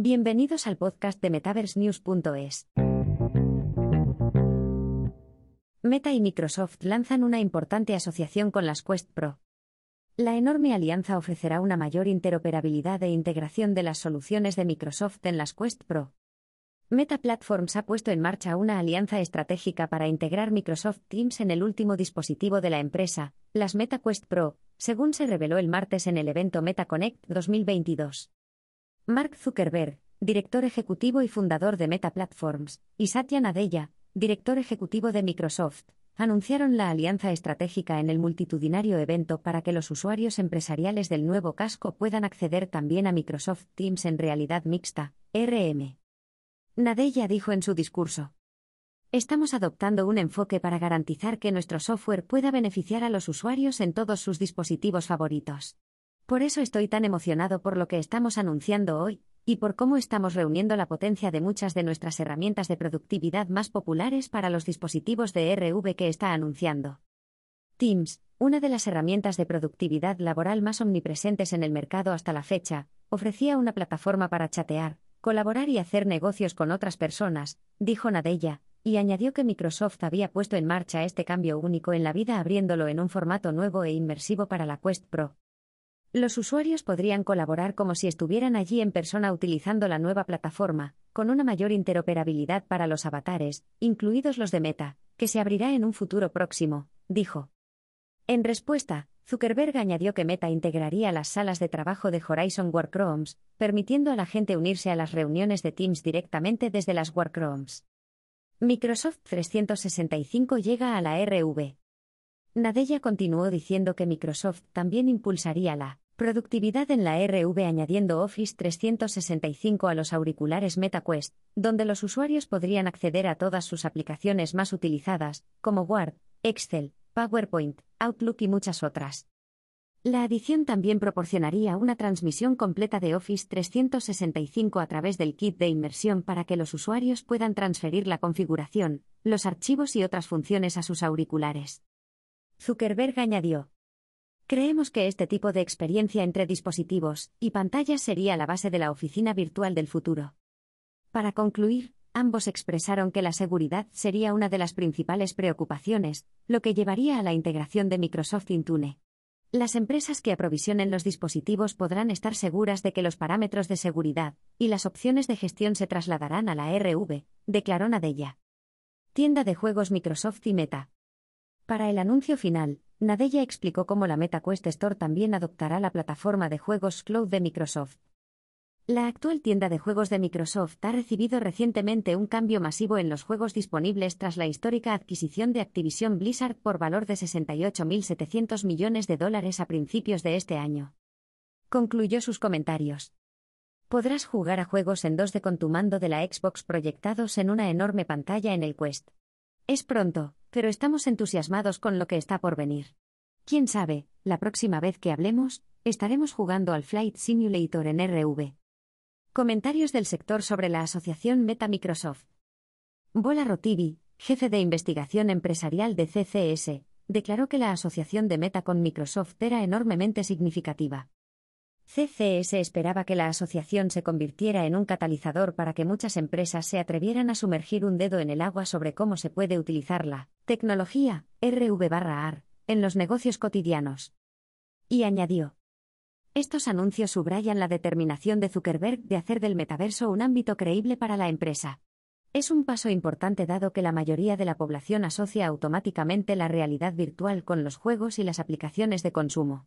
Bienvenidos al podcast de MetaverseNews.es. Meta y Microsoft lanzan una importante asociación con las Quest Pro. La enorme alianza ofrecerá una mayor interoperabilidad e integración de las soluciones de Microsoft en las Quest Pro. Meta Platforms ha puesto en marcha una alianza estratégica para integrar Microsoft Teams en el último dispositivo de la empresa, las Meta Quest Pro, según se reveló el martes en el evento MetaConnect 2022. Mark Zuckerberg, director ejecutivo y fundador de Meta Platforms, y Satya Nadella, director ejecutivo de Microsoft, anunciaron la alianza estratégica en el multitudinario evento para que los usuarios empresariales del nuevo casco puedan acceder también a Microsoft Teams en realidad mixta, RM. Nadella dijo en su discurso. Estamos adoptando un enfoque para garantizar que nuestro software pueda beneficiar a los usuarios en todos sus dispositivos favoritos. Por eso estoy tan emocionado por lo que estamos anunciando hoy, y por cómo estamos reuniendo la potencia de muchas de nuestras herramientas de productividad más populares para los dispositivos de RV que está anunciando. Teams, una de las herramientas de productividad laboral más omnipresentes en el mercado hasta la fecha, ofrecía una plataforma para chatear, colaborar y hacer negocios con otras personas, dijo Nadella, y añadió que Microsoft había puesto en marcha este cambio único en la vida abriéndolo en un formato nuevo e inmersivo para la Quest Pro. Los usuarios podrían colaborar como si estuvieran allí en persona utilizando la nueva plataforma, con una mayor interoperabilidad para los avatares, incluidos los de Meta, que se abrirá en un futuro próximo, dijo. En respuesta, Zuckerberg añadió que Meta integraría las salas de trabajo de Horizon Workrooms, permitiendo a la gente unirse a las reuniones de Teams directamente desde las Workrooms. Microsoft 365 llega a la RV. Nadella continuó diciendo que Microsoft también impulsaría la productividad en la RV añadiendo Office 365 a los auriculares MetaQuest, donde los usuarios podrían acceder a todas sus aplicaciones más utilizadas, como Word, Excel, PowerPoint, Outlook y muchas otras. La adición también proporcionaría una transmisión completa de Office 365 a través del kit de inmersión para que los usuarios puedan transferir la configuración, los archivos y otras funciones a sus auriculares. Zuckerberg añadió. Creemos que este tipo de experiencia entre dispositivos y pantallas sería la base de la oficina virtual del futuro. Para concluir, ambos expresaron que la seguridad sería una de las principales preocupaciones, lo que llevaría a la integración de Microsoft Intune. Las empresas que aprovisionen los dispositivos podrán estar seguras de que los parámetros de seguridad y las opciones de gestión se trasladarán a la RV, declaró Nadella. Tienda de juegos Microsoft y Meta. Para el anuncio final, Nadella explicó cómo la MetaQuest Store también adoptará la plataforma de juegos Cloud de Microsoft. La actual tienda de juegos de Microsoft ha recibido recientemente un cambio masivo en los juegos disponibles tras la histórica adquisición de Activision Blizzard por valor de 68.700 millones de dólares a principios de este año. Concluyó sus comentarios. Podrás jugar a juegos en 2D con tu mando de la Xbox proyectados en una enorme pantalla en el Quest. Es pronto, pero estamos entusiasmados con lo que está por venir. Quién sabe, la próxima vez que hablemos, estaremos jugando al Flight Simulator en RV. Comentarios del sector sobre la asociación Meta Microsoft. Bola Rotivi, jefe de investigación empresarial de CCS, declaró que la asociación de Meta con Microsoft era enormemente significativa. CCS esperaba que la asociación se convirtiera en un catalizador para que muchas empresas se atrevieran a sumergir un dedo en el agua sobre cómo se puede utilizar la tecnología, RV-AR, en los negocios cotidianos. Y añadió. Estos anuncios subrayan la determinación de Zuckerberg de hacer del metaverso un ámbito creíble para la empresa. Es un paso importante dado que la mayoría de la población asocia automáticamente la realidad virtual con los juegos y las aplicaciones de consumo.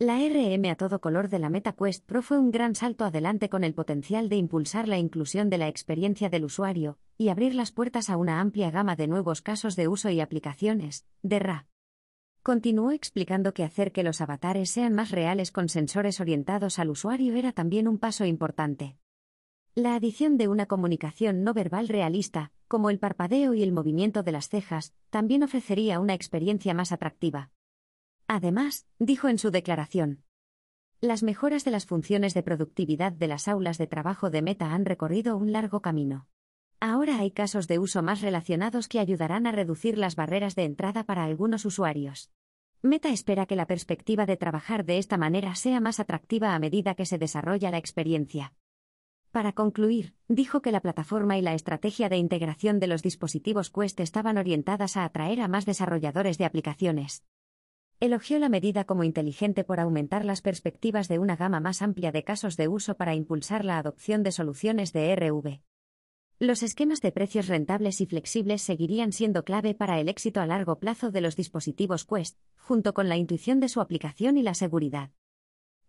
La RM a todo color de la MetaQuest Pro fue un gran salto adelante con el potencial de impulsar la inclusión de la experiencia del usuario y abrir las puertas a una amplia gama de nuevos casos de uso y aplicaciones, de RA. Continuó explicando que hacer que los avatares sean más reales con sensores orientados al usuario era también un paso importante. La adición de una comunicación no verbal realista, como el parpadeo y el movimiento de las cejas, también ofrecería una experiencia más atractiva. Además, dijo en su declaración, las mejoras de las funciones de productividad de las aulas de trabajo de Meta han recorrido un largo camino. Ahora hay casos de uso más relacionados que ayudarán a reducir las barreras de entrada para algunos usuarios. Meta espera que la perspectiva de trabajar de esta manera sea más atractiva a medida que se desarrolla la experiencia. Para concluir, dijo que la plataforma y la estrategia de integración de los dispositivos Quest estaban orientadas a atraer a más desarrolladores de aplicaciones. Elogió la medida como inteligente por aumentar las perspectivas de una gama más amplia de casos de uso para impulsar la adopción de soluciones de RV. Los esquemas de precios rentables y flexibles seguirían siendo clave para el éxito a largo plazo de los dispositivos Quest, junto con la intuición de su aplicación y la seguridad.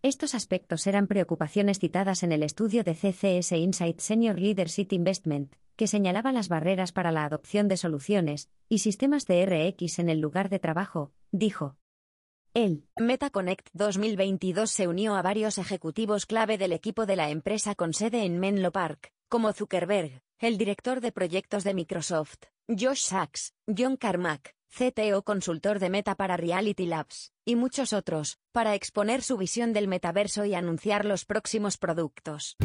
Estos aspectos eran preocupaciones citadas en el estudio de CCS Insight Senior Leadership Investment, que señalaba las barreras para la adopción de soluciones y sistemas de RX en el lugar de trabajo, dijo. El MetaConnect 2022 se unió a varios ejecutivos clave del equipo de la empresa con sede en Menlo Park, como Zuckerberg, el director de proyectos de Microsoft, Josh Sachs, John Carmack, CTO consultor de Meta para Reality Labs, y muchos otros, para exponer su visión del metaverso y anunciar los próximos productos.